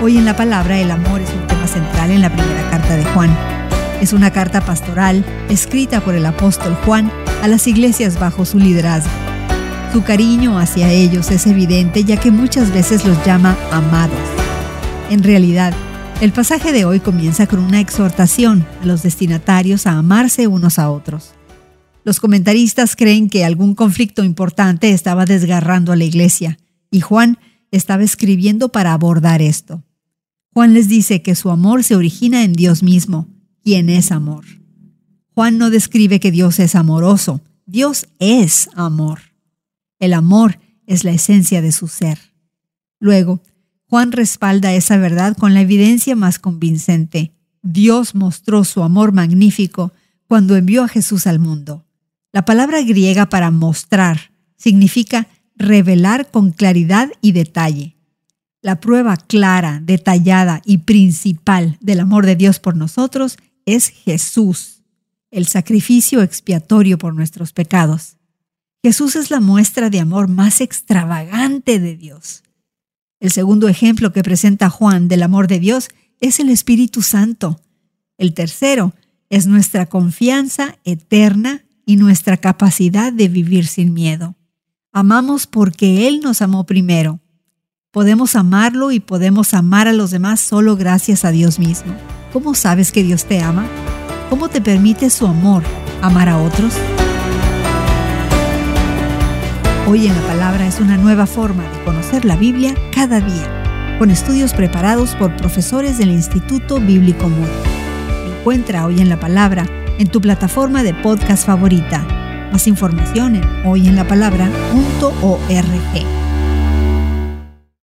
Hoy en la palabra el amor es un tema central en la primera carta de Juan. Es una carta pastoral escrita por el apóstol Juan a las iglesias bajo su liderazgo. Su cariño hacia ellos es evidente ya que muchas veces los llama amados. En realidad, el pasaje de hoy comienza con una exhortación a los destinatarios a amarse unos a otros. Los comentaristas creen que algún conflicto importante estaba desgarrando a la iglesia y Juan estaba escribiendo para abordar esto. Juan les dice que su amor se origina en Dios mismo, quien es amor. Juan no describe que Dios es amoroso, Dios es amor. El amor es la esencia de su ser. Luego, Juan respalda esa verdad con la evidencia más convincente. Dios mostró su amor magnífico cuando envió a Jesús al mundo. La palabra griega para mostrar significa revelar con claridad y detalle. La prueba clara, detallada y principal del amor de Dios por nosotros es Jesús, el sacrificio expiatorio por nuestros pecados. Jesús es la muestra de amor más extravagante de Dios. El segundo ejemplo que presenta Juan del amor de Dios es el Espíritu Santo. El tercero es nuestra confianza eterna y nuestra capacidad de vivir sin miedo. Amamos porque Él nos amó primero. Podemos amarlo y podemos amar a los demás solo gracias a Dios mismo. ¿Cómo sabes que Dios te ama? ¿Cómo te permite su amor amar a otros? Hoy en la palabra es una nueva forma de conocer la Biblia cada día, con estudios preparados por profesores del Instituto Bíblico Moody. Encuentra hoy en la palabra en tu plataforma de podcast favorita. Más información en hoyenlapalabra.org.